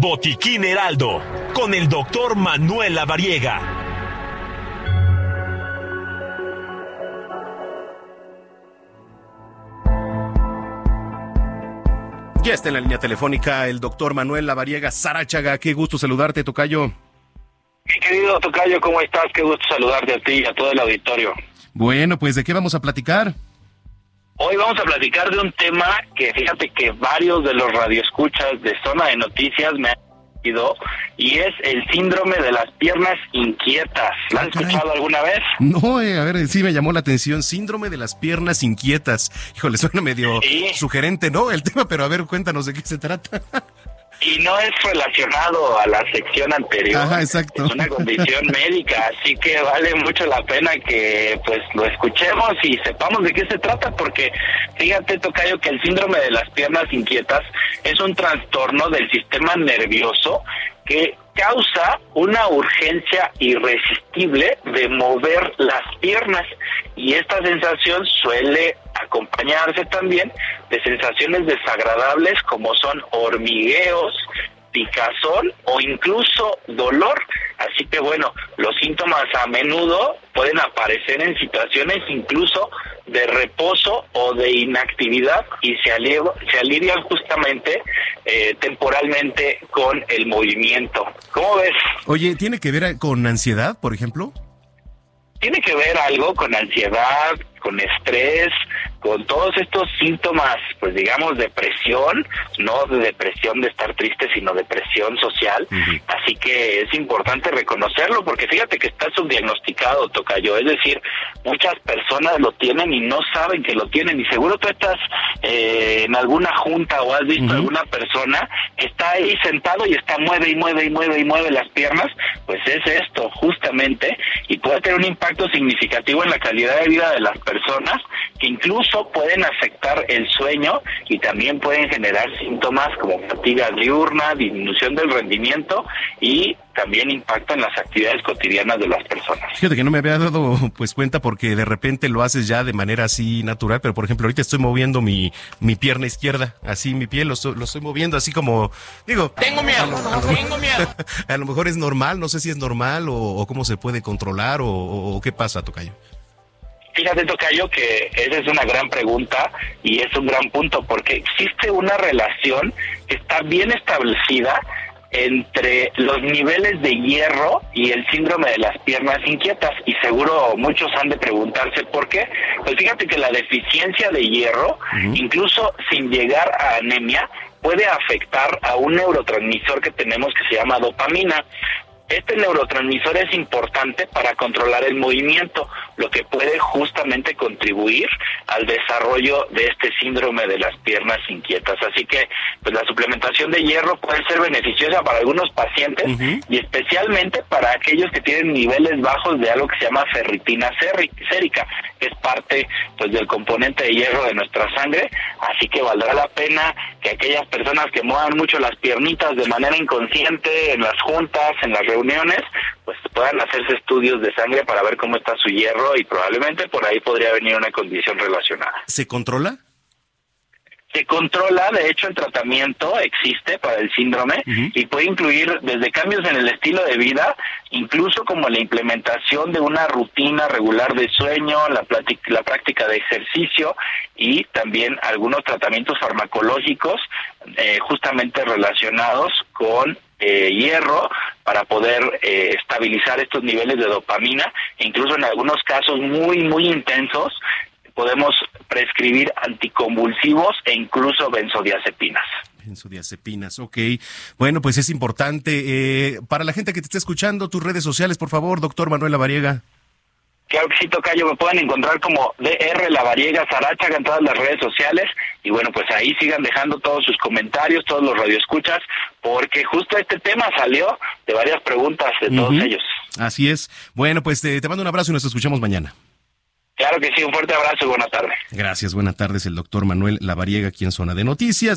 Botiquín Heraldo, con el doctor Manuel Lavariega. Ya está en la línea telefónica el doctor Manuel Lavariega Sarachaga. Qué gusto saludarte, Tocayo. Mi querido Tocayo, ¿cómo estás? Qué gusto saludarte a ti y a todo el auditorio. Bueno, pues ¿de qué vamos a platicar? Hoy vamos a platicar de un tema que fíjate que varios de los radioescuchas de Zona de Noticias me han pedido y es el síndrome de las piernas inquietas. ¿Lo has Ah, caray. escuchado alguna vez? No, eh, a ver, sí me llamó la atención. Síndrome de las piernas inquietas. Híjole, suena medio Sí. sugerente, ¿no? El tema, pero a ver, cuéntanos de qué se trata. Y no es relacionado a la sección anterior. Ajá, exacto. Es una condición médica, así que vale mucho la pena que pues lo escuchemos y sepamos de qué se trata, porque fíjate, Tocayo, que el síndrome de las piernas inquietas es un trastorno del sistema nervioso que causa una urgencia irresistible de mover las piernas y esta sensación suele acompañarse también de sensaciones desagradables como son hormigueos, picazón o incluso dolor. Así que bueno, los síntomas a menudo pueden aparecer en situaciones incluso de reposo o de inactividad y se, se alivian justamente eh, temporalmente con el movimiento. ¿Cómo ves? Oye, ¿tiene que ver con ansiedad, por ejemplo? tiene que ver algo con ansiedad, con estrés, con todos estos síntomas, pues digamos, depresión, no de depresión de estar triste, sino depresión social. Así que es importante reconocerlo, porque fíjate que está subdiagnosticado, Tocayo. Es decir, muchas personas lo tienen y no saben que lo tienen. Y seguro tú estás eh, en alguna junta o has visto Ujú. alguna persona que está ahí sentado y está mueve y mueve y mueve y mueve las piernas. Pues es esto, justamente, y puede tener un impacto significativo en la calidad de vida de las personas que incluso pueden afectar el sueño y también pueden generar síntomas como fatiga diurna, disminución del rendimiento y también impacto en las actividades cotidianas de las personas. Fíjate que no me había dado pues cuenta porque de repente lo haces ya de manera así natural, pero por ejemplo ahorita estoy moviendo mi, mi pierna izquierda, así mi pie lo, estoy- lo estoy moviendo así como, digo... Tengo miedo, tengo miedo. A lo mejor es normal, no sé si es normal o, o cómo se puede controlar o, o- o qué pasa, Tocayo. Fíjate, Tocayo, que esa es una gran pregunta y es un gran punto, porque existe una relación que está bien establecida entre los niveles de hierro y el síndrome de las piernas inquietas. Y seguro muchos han de preguntarse por qué. Pues fíjate que la deficiencia de hierro, incluso sin llegar a anemia, puede afectar a un neurotransmisor que tenemos que se llama dopamina. Este neurotransmisor es importante para controlar el movimiento, lo que puede justamente contribuir al desarrollo de este síndrome de las piernas inquietas. Así que pues la suplementación de hierro puede ser beneficiosa para algunos pacientes y especialmente para aquellos que tienen niveles bajos de algo que se llama ferritina sérica, es parte pues del componente de hierro de nuestra sangre, así que valdrá la pena que aquellas personas que muevan mucho las piernitas de manera inconsciente en las juntas, en las reuniones, pues puedan hacerse estudios de sangre para ver cómo está su hierro y probablemente por ahí podría venir una condición relacionada. ¿Se controla? Se controla, de hecho el tratamiento existe para el síndrome y puede incluir desde cambios en el estilo de vida, incluso como la implementación de una rutina regular de sueño, la, la práctica de ejercicio y también algunos tratamientos farmacológicos eh, justamente relacionados con eh, hierro para poder eh, estabilizar estos niveles de dopamina e incluso en algunos casos muy muy intensos podemos prescribir anticonvulsivos e incluso benzodiazepinas. Benzodiazepinas, ok. Bueno, pues es importante. eh, para la gente que te está escuchando, tus redes sociales, por favor, doctor Manuel Lavariega. Claro que sí, Tocayo, me pueden encontrar como DR La Variega Sarachaga en todas las redes sociales y bueno, pues ahí sigan dejando todos sus comentarios, todos los radioescuchas, porque justo este tema salió de varias preguntas de todos ellos. Así es. Bueno, pues te, te mando un abrazo y nos escuchamos mañana. Claro que sí, un fuerte abrazo y buena tarde. Gracias, buenas tardes, el doctor Manuel Lavariega aquí en Zona de Noticias.